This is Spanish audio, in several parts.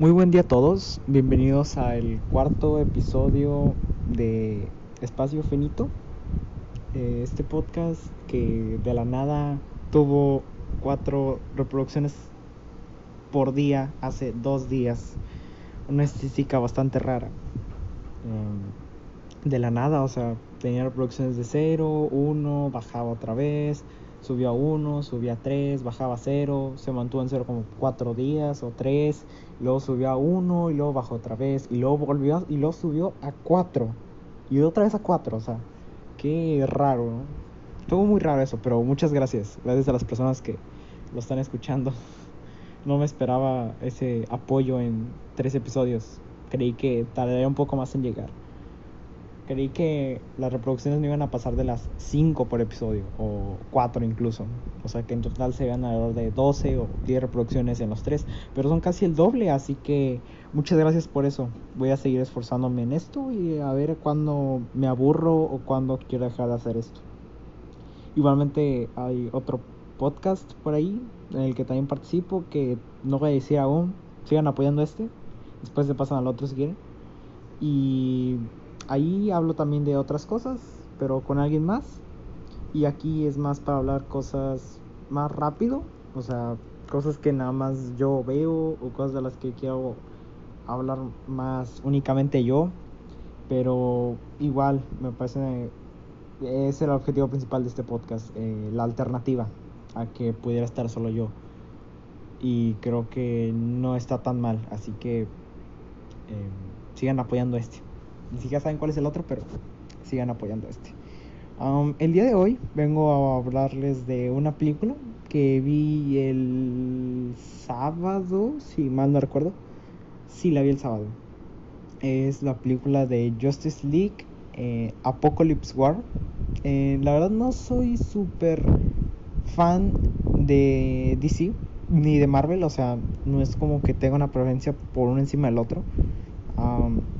Muy buen día a todos, bienvenidos al cuarto episodio de Espacio Finito. Eh, Este podcast que de la nada tuvo cuatro reproducciones por día hace dos días. Una estadística bastante rara. Um, de la nada, o sea, tenía reproducciones de 0, 1, bajaba otra vez, subió a 1, subía a 3, bajaba a 0, se mantuvo en 0 como 4 días o 3, luego subió a 1 y luego bajó otra vez y luego volvió y luego subió a 4 y otra vez a 4, o sea, qué raro, ¿no? Estuvo muy raro eso, pero muchas gracias, gracias a las personas que lo están escuchando. No me esperaba ese apoyo en tres episodios. Creí que tardaría un poco más en llegar. Creí que las reproducciones no iban a pasar de las 5 por episodio, o 4 incluso. O sea que en total se van alrededor de 12 o 10 reproducciones en los tres. Pero son casi el doble, así que muchas gracias por eso. Voy a seguir esforzándome en esto y a ver cuándo me aburro o cuándo quiero dejar de hacer esto. Igualmente hay otro podcast por ahí en el que también participo que no voy a decir aún. Sigan apoyando este. Después se pasan al otro si quieren. Y ahí hablo también de otras cosas, pero con alguien más. Y aquí es más para hablar cosas más rápido. O sea, cosas que nada más yo veo o cosas de las que quiero hablar más únicamente yo. Pero igual, me parece es el objetivo principal de este podcast, eh, la alternativa a que pudiera estar solo yo. Y creo que no está tan mal, así que eh, sigan apoyando este. Ni siquiera saben cuál es el otro, pero sigan apoyando este. El día de hoy vengo a hablarles de una película que vi el sábado, si mal no recuerdo. Sí, la vi el sábado. Es la película de Justice League eh, Apocalypse War. Eh, la verdad no soy súper fan de DC ni de Marvel, o sea, no es como que tenga una preferencia por uno encima del otro.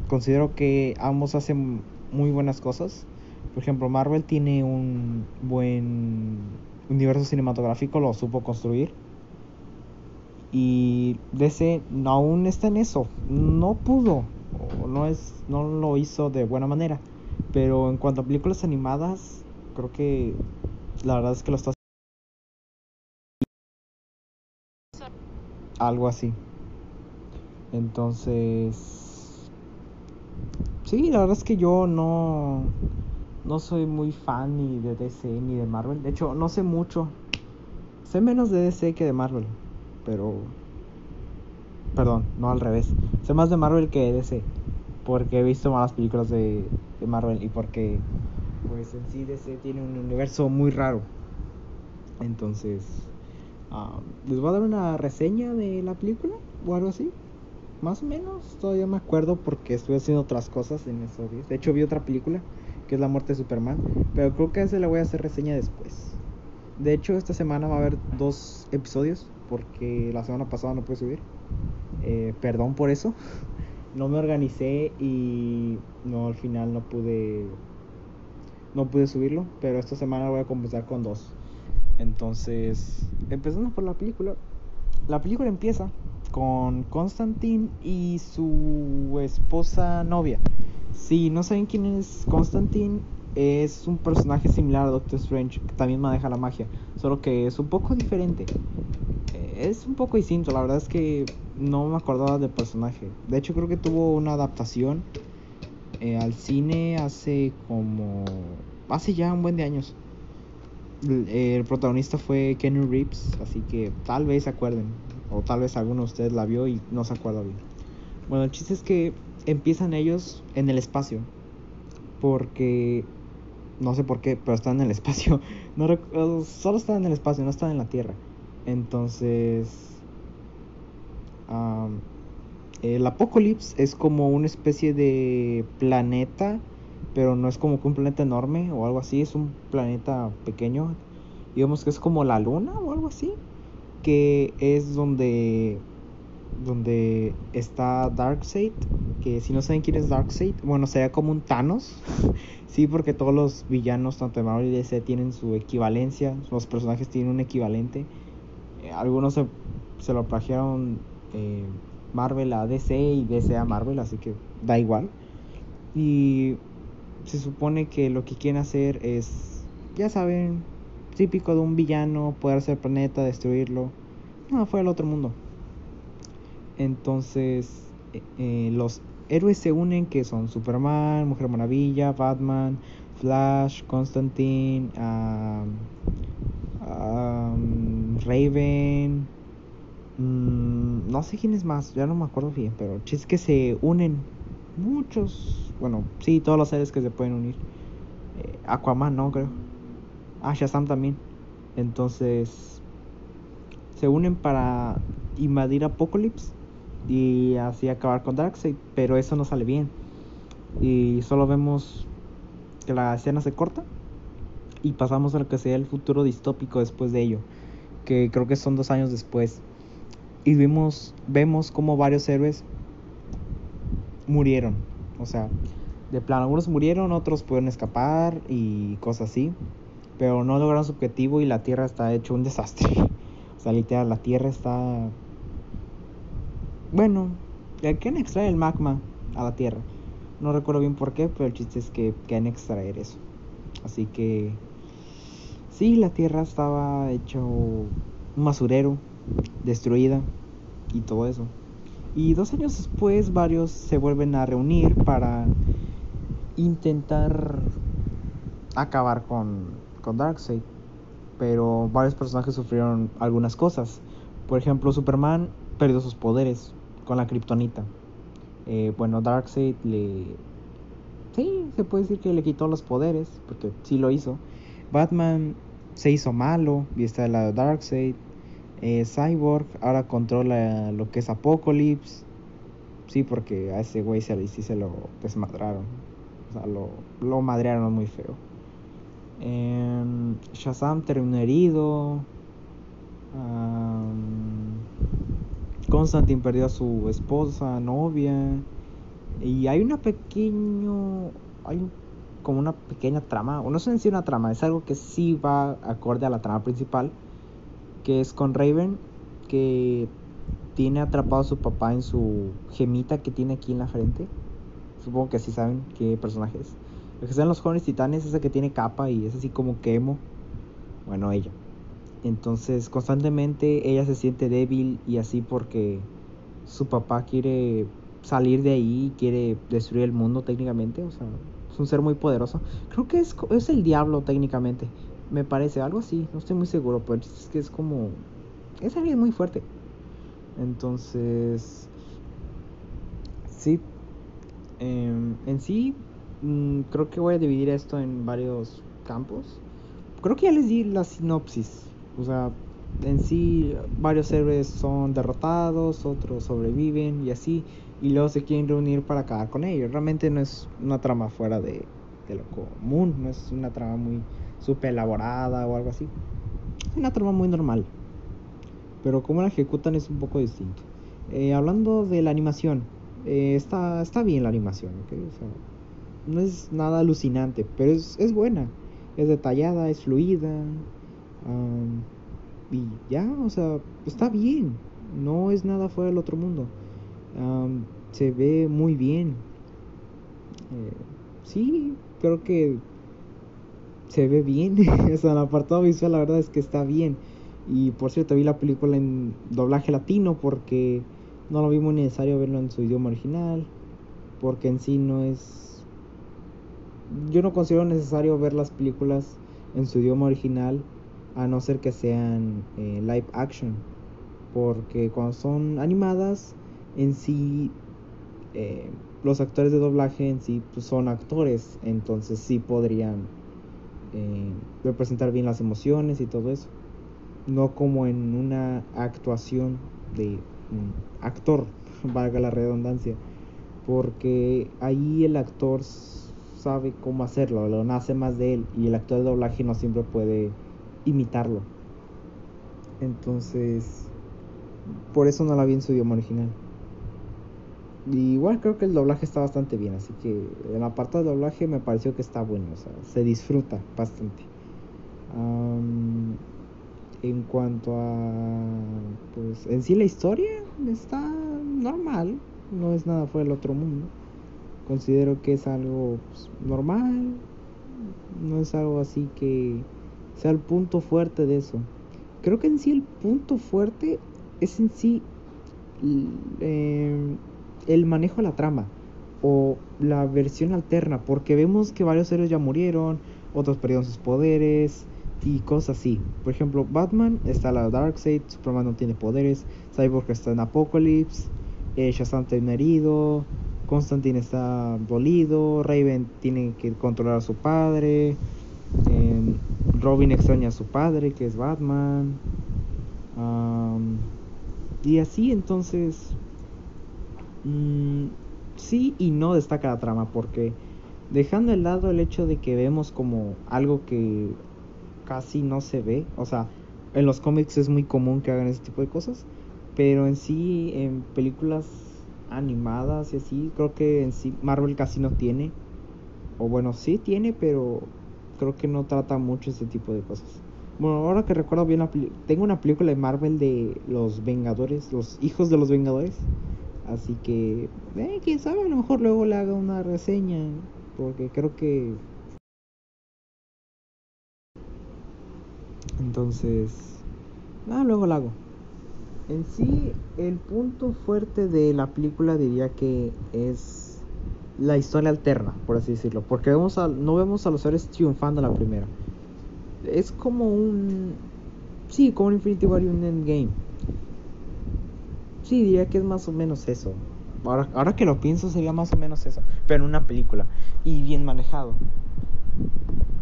Considero que ambos hacen muy buenas cosas. Por ejemplo, Marvel tiene un buen universo cinematográfico, lo supo construir. Y DC aún está en eso. No pudo, o no, es, no lo hizo de buena manera. Pero en cuanto a películas animadas, creo que la verdad es que lo está algo así. Entonces, sí, la verdad es que yo no no soy muy fan ni de DC ni de Marvel. De hecho, no sé mucho. Sé menos de DC que de Marvel, pero perdón, no al revés. Sé más de Marvel que de DC, porque he visto más películas de, de Marvel y porque pues en sí DC tiene un universo muy raro. Entonces, Uh, les voy a dar una reseña de la película o algo así. Más o menos, todavía me acuerdo porque estuve haciendo otras cosas en esos días. De hecho, vi otra película que es La Muerte de Superman. Pero creo que a ese le voy a hacer reseña después. De hecho, esta semana va a haber dos episodios porque la semana pasada no pude subir. Eh, perdón por eso. No me organicé y no al final no pude no pude subirlo, pero esta semana voy a compensar con dos. Entonces, empezando por la película. La película empieza con Constantine y su esposa novia. Si no saben quién es Constantine, es un personaje similar a Doctor Strange que también maneja la magia, solo que es un poco diferente. Eh, es un poco distinto, la verdad es que no me acordaba del personaje. De hecho, creo que tuvo una adaptación eh, al cine hace como. hace ya un buen de años el protagonista fue Kenny Reeves, así que tal vez se acuerden, o tal vez alguno de ustedes la vio y no se acuerda bien. Bueno, el chiste es que empiezan ellos en el espacio, porque no sé por qué, pero están en el espacio. No solo están en el espacio, no están en la Tierra. Entonces, um, el Apocalipsis es como una especie de planeta pero no es como que un planeta enorme o algo así, es un planeta pequeño, digamos que es como la luna o algo así, que es donde donde está Darkseid, que si no saben quién es Darkseid, bueno, sería como un Thanos. sí, porque todos los villanos, tanto de Marvel y DC, tienen su equivalencia, los personajes tienen un equivalente. Eh, algunos se, se, lo plagiaron eh, Marvel a DC y DC a Marvel, así que da igual. Y se supone que lo que quieren hacer es, ya saben, típico de un villano, poder hacer planeta, destruirlo. No, fue al otro mundo. Entonces, eh, eh, los héroes se unen que son Superman, Mujer Maravilla, Batman, Flash, Constantine, Raven, mm, no sé quién es más, ya no me acuerdo bien, pero es que se unen muchos, bueno, sí, todos los seres que se pueden unir. Eh, Aquaman, no creo. Ah, Shazam también. Entonces, se unen para invadir Apocalypse y así acabar con Darkseid, pero eso no sale bien. Y solo vemos que la escena se corta y pasamos a lo que sea el futuro distópico después de ello, que creo que son dos años después. Y vimos, vemos como varios héroes murieron. O sea, de plano, algunos murieron, otros pudieron escapar y cosas así. Pero no lograron su objetivo y la Tierra está hecho un desastre. O sea, literal, la Tierra está... Bueno, quieren extraer el magma a la Tierra. No recuerdo bien por qué, pero el chiste es que quieren extraer eso. Así que... Sí, la Tierra estaba hecho un basurero, destruida y todo eso. Y dos años después varios se vuelven a reunir para intentar acabar con, con Darkseid. Pero varios personajes sufrieron algunas cosas. Por ejemplo, Superman perdió sus poderes con la kriptonita. Eh, bueno, Darkseid le... Sí, se puede decir que le quitó los poderes, porque sí lo hizo. Batman se hizo malo y está del lado de Darkseid. Eh, Cyborg ahora controla lo que es Apocalypse. Sí, porque a ese güey se, se lo desmadraron. O sea, lo, lo madrearon muy feo. Em, Shazam terminó herido. Constantine perdió a su esposa, novia. Y hay una pequeño. Hay como una pequeña trama. O no sé si una trama, es algo que sí va acorde a la trama principal que es con Raven, que tiene atrapado a su papá en su gemita que tiene aquí en la frente. Supongo que así saben qué personaje es. El que sean los jóvenes titanes, ese que tiene capa y es así como que emo. Bueno, ella. Entonces, constantemente ella se siente débil y así porque su papá quiere salir de ahí, quiere destruir el mundo técnicamente. O sea, es un ser muy poderoso. Creo que es, es el diablo técnicamente. Me parece algo así, no estoy muy seguro, pero es que es como. Es alguien muy fuerte. Entonces. Sí. Em, en sí, mm, creo que voy a dividir esto en varios campos. Creo que ya les di la sinopsis. O sea, en sí, varios héroes son derrotados, otros sobreviven y así. Y luego se quieren reunir para acabar con ellos. Realmente no es una trama fuera de, de lo común, no es una trama muy super elaborada o algo así. Es una trama muy normal. Pero como la ejecutan es un poco distinto. Eh, hablando de la animación, eh, está, está bien la animación, no es nada alucinante, pero es, es buena. Es detallada, es fluida. y ya, o sea, está bien. No es nada fuera del otro mundo. se ve muy bien. Eh, sí, creo que se ve bien. o sea, el apartado visual la verdad es que está bien. Y por cierto, vi la película en doblaje latino porque no lo vi muy necesario verlo en su idioma original. Porque en sí no es... Yo no considero necesario ver las películas en su idioma original a no ser que sean eh, live action. Porque cuando son animadas, en sí, eh, los actores de doblaje en sí pues, son actores. Entonces sí podrían eh, representar bien las emociones y todo eso. No como en una actuación de actor, valga la redundancia. Porque ahí el actor sabe cómo hacerlo, lo nace más de él y el actor de doblaje no siempre puede imitarlo. Entonces, por eso no la vi en su idioma original igual creo que el doblaje está bastante bien, así que en la parte doblaje me pareció que está bueno, o sea, se disfruta bastante. en cuanto a, pues, en sí la historia, está normal, no es nada fuera del otro mundo. Considero que es algo pues, normal, no es algo así que sea el punto fuerte de eso. Creo que en sí el punto fuerte es en sí eh, el manejo de la trama o la versión alterna, porque vemos que varios héroes ya murieron, otros perdieron sus poderes y cosas así. Por ejemplo, Batman está la Darkseid, Superman no tiene poderes, Cyborg está en Apocalypse, eh, Shazam está herido, Constantine está dolido, Raven tiene que controlar a su padre, em, Robin extraña a su padre, que es Batman. y así entonces... Mm, sí y no destaca la trama porque dejando de lado el hecho de que vemos como algo que casi no se ve, o sea, en los cómics es muy común que hagan ese tipo de cosas, pero en sí en películas animadas y así, creo que en sí Marvel casi no tiene, o bueno, sí tiene, pero creo que no trata mucho ese tipo de cosas. Bueno, ahora que recuerdo bien, tengo una película de Marvel de los Vengadores, los hijos de los Vengadores, Así que, eh, quién sabe, a lo mejor luego le haga una reseña, porque creo que... Entonces, ah, luego la hago. En sí, el punto fuerte de la película diría que es la historia alterna, por así decirlo, porque vemos a, no vemos a los seres triunfando la primera. Es como un... Sí, como un Infinity War y un Endgame Sí, diría que es más o menos eso. Ahora, ahora que lo pienso sería más o menos eso. Pero en una película. Y bien manejado.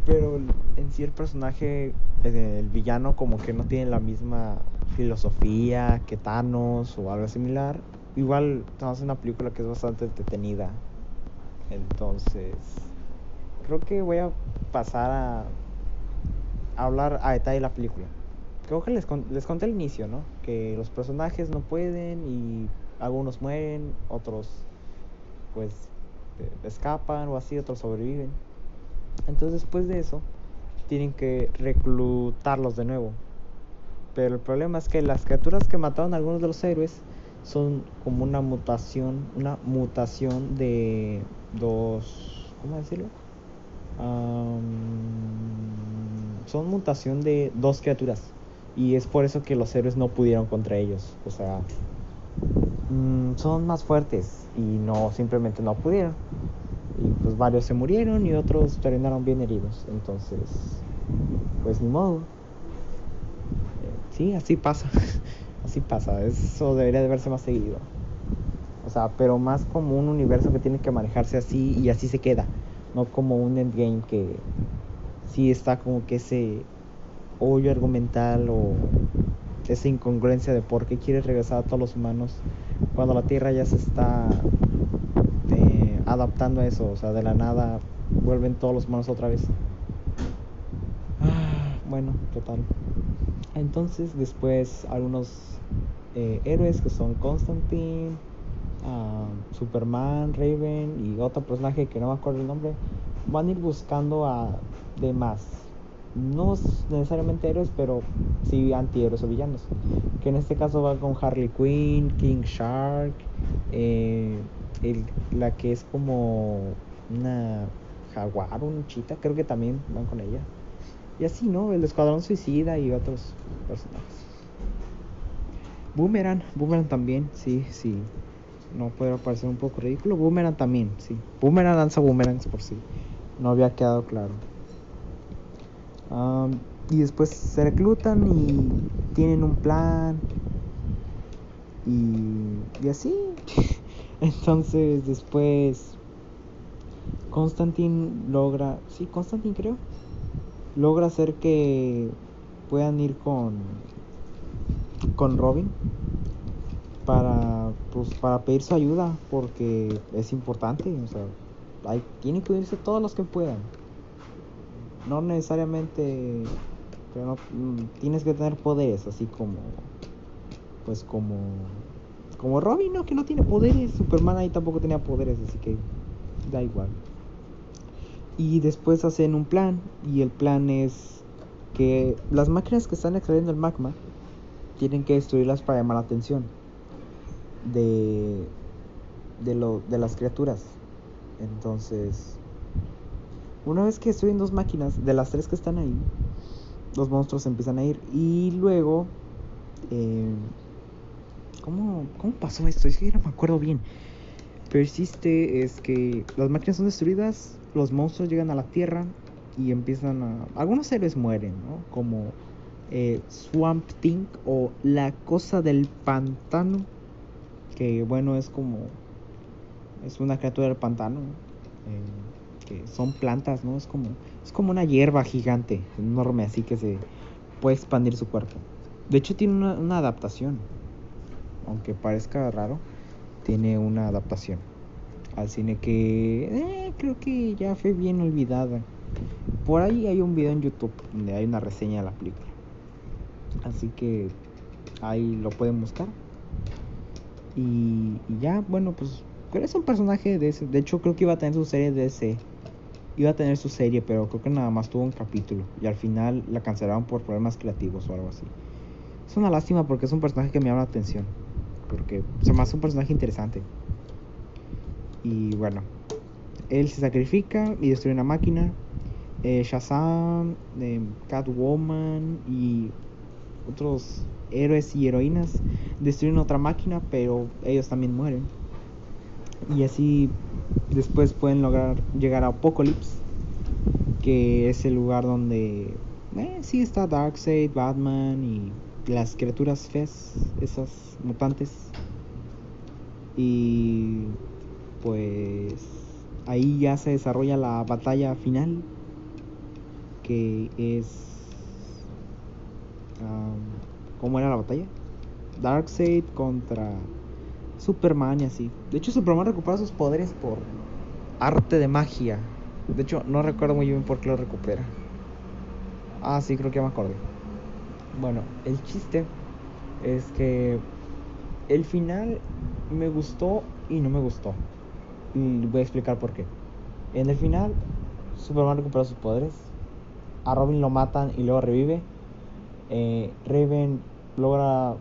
Pero en sí el personaje, eh, el villano como que no tiene la misma filosofía que Thanos o algo similar. Igual estamos en una película que es bastante entretenida. Entonces, creo que voy a pasar a hablar a detalle de la película creo que les, les conté al inicio, ¿no? Que los personajes no pueden y algunos mueren, otros pues escapan o así, otros sobreviven. Entonces después de eso tienen que reclutarlos de nuevo. Pero el problema es que las criaturas que mataron a algunos de los héroes son como una mutación, una mutación de dos, ¿cómo decirlo? son mutación de dos criaturas. Y es por eso que los héroes no pudieron contra ellos. O sea, mm, son más fuertes y no simplemente no pudieron. Y pues varios se murieron y otros terminaron bien heridos. Entonces, pues ni modo. Sí, así pasa. así pasa. Eso debería de verse más seguido. O sea, pero más como un universo que tiene que manejarse así y así se queda. No como un endgame que sí está como que ese hoyo argumental o esa incongruencia de por qué quiere regresar a todos los humanos cuando la Tierra ya se está eh, adaptando a eso, o sea, de la nada vuelven todos los humanos otra vez. Bueno, total. Entonces después algunos eh, héroes que son Constantine, ah, Superman, Raven y otro personaje que no me acuerdo el nombre, van a ir buscando a demás no necesariamente héroes, pero sí antihéroes o villanos. Que en este caso va con Harley Quinn, King Shark, eh, la que es como una jaguar, un chita, creo que también van con ella. Y así, ¿no? El Escuadrón Suicida y otros personajes. Boomerang, Boomerang también, sí, sí. No puede parecer un poco ridículo. Boomerang también, sí. Boomerang lanza boomerangs por sí. No había quedado claro y después se reclutan y tienen un plan. Y, y así. Entonces después Constantine logra, sí, Constantine creo, logra hacer que puedan ir con con Robin para pues para pedir su ayuda porque es importante, o sea, hay, tienen que unirse todos los que puedan. No necesariamente pero mm, tienes que tener poderes así como pues como como Robin no que no tiene poderes Superman ahí tampoco tenía poderes así que da igual y después hacen un plan y el plan es que las máquinas que están extrayendo el magma tienen que destruirlas para llamar la atención de, de, lo, de las criaturas. Entonces, una vez que destruyen dos máquinas, de las tres que están ahí, los monstruos empiezan a ir. Y luego, eh, ¿cómo, ¿cómo pasó esto? Es que no me acuerdo bien. Persiste es que las máquinas son destruidas, los monstruos llegan a la Tierra y empiezan a... Algunos héroes mueren, ¿no? Como eh, Swamp Thing o La Cosa del Pantano, que bueno, es como... Es una criatura del pantano, eh, que son plantas, ¿no? Es como, es como una hierba gigante, enorme, así que se puede expandir su cuerpo. De hecho tiene una, una adaptación, aunque parezca raro, tiene una adaptación al cine que eh, creo que ya fue bien olvidada. Por ahí hay un video en YouTube donde hay una reseña de la película. Así que ahí lo pueden buscar. Y, ya, bueno, pues es un personaje de ese. De hecho, creo que iba a tener su serie de ese. Iba a tener su serie, pero creo que nada más tuvo un capítulo. Y al final la cancelaron por problemas creativos o algo así. Es una lástima porque es un personaje que me llama la atención. Porque se me hace un personaje interesante. Y bueno, él se sacrifica y destruye una máquina. Eh, Shazam, eh, Catwoman y otros héroes y heroínas destruyen otra máquina, pero ellos también mueren. Y así después pueden lograr llegar a Apocalypse, que es el lugar donde eh, sí está Darkseid, Batman y las criaturas feas, esas mutantes. Y pues ahí ya se desarrolla la batalla final, que es ¿Cómo era la batalla? Darkseid contra Superman y así. De hecho, Superman recupera sus poderes por arte de magia. De hecho, no recuerdo muy bien por qué lo recupera. Ah, sí, creo que ya me acordé. Bueno, el chiste es que el final me gustó y no me gustó. Y voy a explicar por qué. En el final, Superman recupera sus poderes. A Robin lo matan y luego revive eh, Raven logra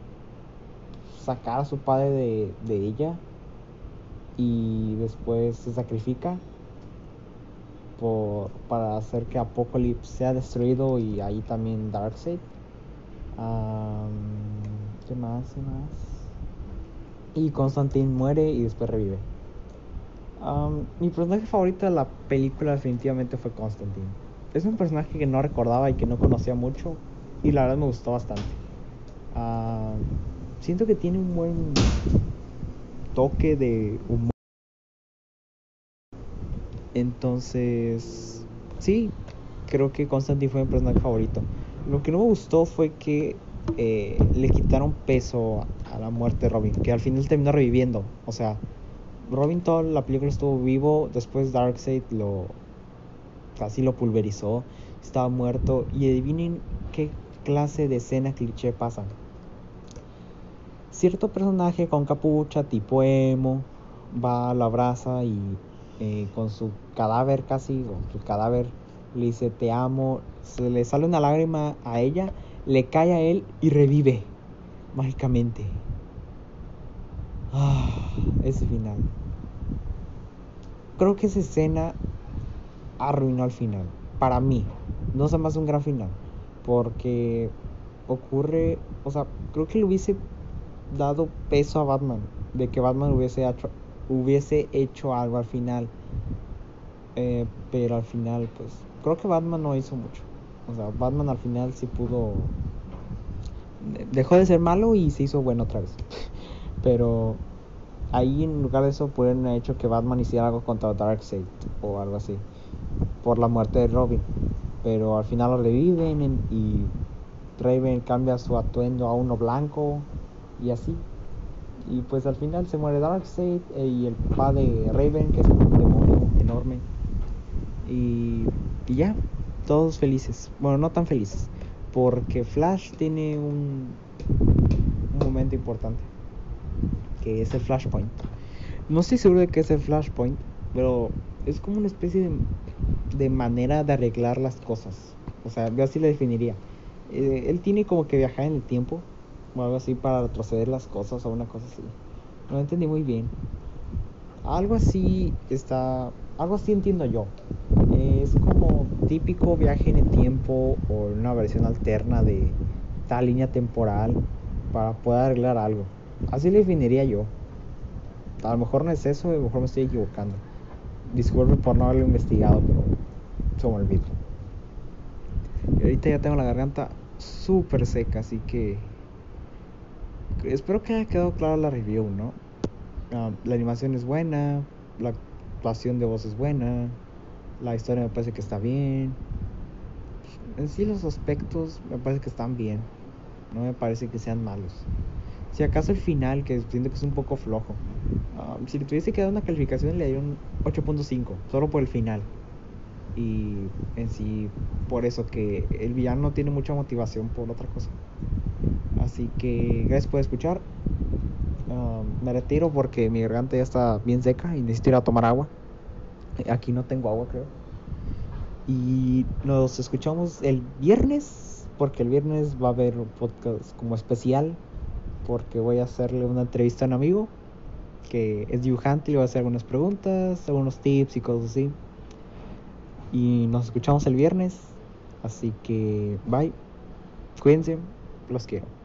sacar a su padre de, ella y después se sacrifica por, para hacer que Apocalypse sea destruido y ahí también Darkseid. ¿Qué más? ¿Qué más? Y Constantine muere y después revive. Mi personaje favorito de la película definitivamente fue Constantine. Es un personaje que no recordaba y que no conocía mucho, y la verdad me gustó bastante. Siento que tiene un buen toque de humor. Entonces, sí, creo que Constantine fue mi personaje favorito. Lo que no me gustó fue que eh, le quitaron peso a la muerte de Robin, que al final terminó reviviendo. O sea, Robin toda la película estuvo vivo, después Darkseid lo casi lo pulverizó, estaba muerto y adivinen qué clase de escena cliché pasan. Cierto personaje con capucha tipo emo va, a la brasa y eh, con su cadáver casi, o su cadáver, le dice te amo, se le sale una lágrima a ella, le cae a él y revive mágicamente. Ah, ese final. Creo que esa escena arruinó al final. Para mí. No se más un gran final porque ocurre, o sea, creo que le hubiese dado peso a Batman, de que Batman hubiese hecho, hubiese hecho algo al final, eh, pero al final, pues, creo que Batman no hizo mucho. O sea, Batman al final sí pudo, dejó de ser malo y se hizo bueno otra vez. Pero ahí en lugar de eso pudieron haber hecho que Batman hiciera algo contra Darkseid o algo así, por la muerte de Robin pero al final lo reviven y Raven cambia su atuendo a uno blanco y así. Y pues al final se muere Darkseid eh, y el papá de Raven, que es un demonio enorme. Y, y ya, todos felices. Bueno, no tan felices, porque Flash tiene un momento importante, que es el Flashpoint. No estoy seguro de qué es el Flashpoint, pero es como una especie de manera de arreglar las cosas. O sea, yo así le definiría. Eh, él tiene como que viajar en el tiempo o algo así para retroceder las cosas o una cosa así. No entendí muy bien. Algo así está. Algo así entiendo yo. Es como típico viaje en el tiempo o una versión alterna de tal línea temporal para poder arreglar algo. Así lo definiría yo. A lo mejor no es eso, a lo mejor me estoy equivocando. Disculpe por no haberlo investigado, pero se me olvidó. Y ahorita ya tengo la garganta súper seca, así que espero que haya quedado clara la review, ¿no? Ah, la animación es buena, la actuación de voz es buena, la historia me parece que está bien. En sí los aspectos me parece que están bien, no me parece que sean malos. Si acaso el final, que siento que es un poco flojo. Ah, si le tuviese que dar una calificación le daría un 8.5, solo por el final. Y en sí, por eso que el villano no tiene mucha motivación por otra cosa. Así que gracias por escuchar. Ah, me retiro porque mi garganta ya está bien seca y necesito ir a tomar agua. Aquí no tengo agua, creo. Y nos escuchamos el viernes, porque el viernes va a haber un podcast como especial, porque voy a hacerle una entrevista a un amigo que es dibujante y le voy a hacer algunas preguntas, algunos tips y cosas así. Y nos escuchamos el viernes, así que bye, cuídense, los quiero.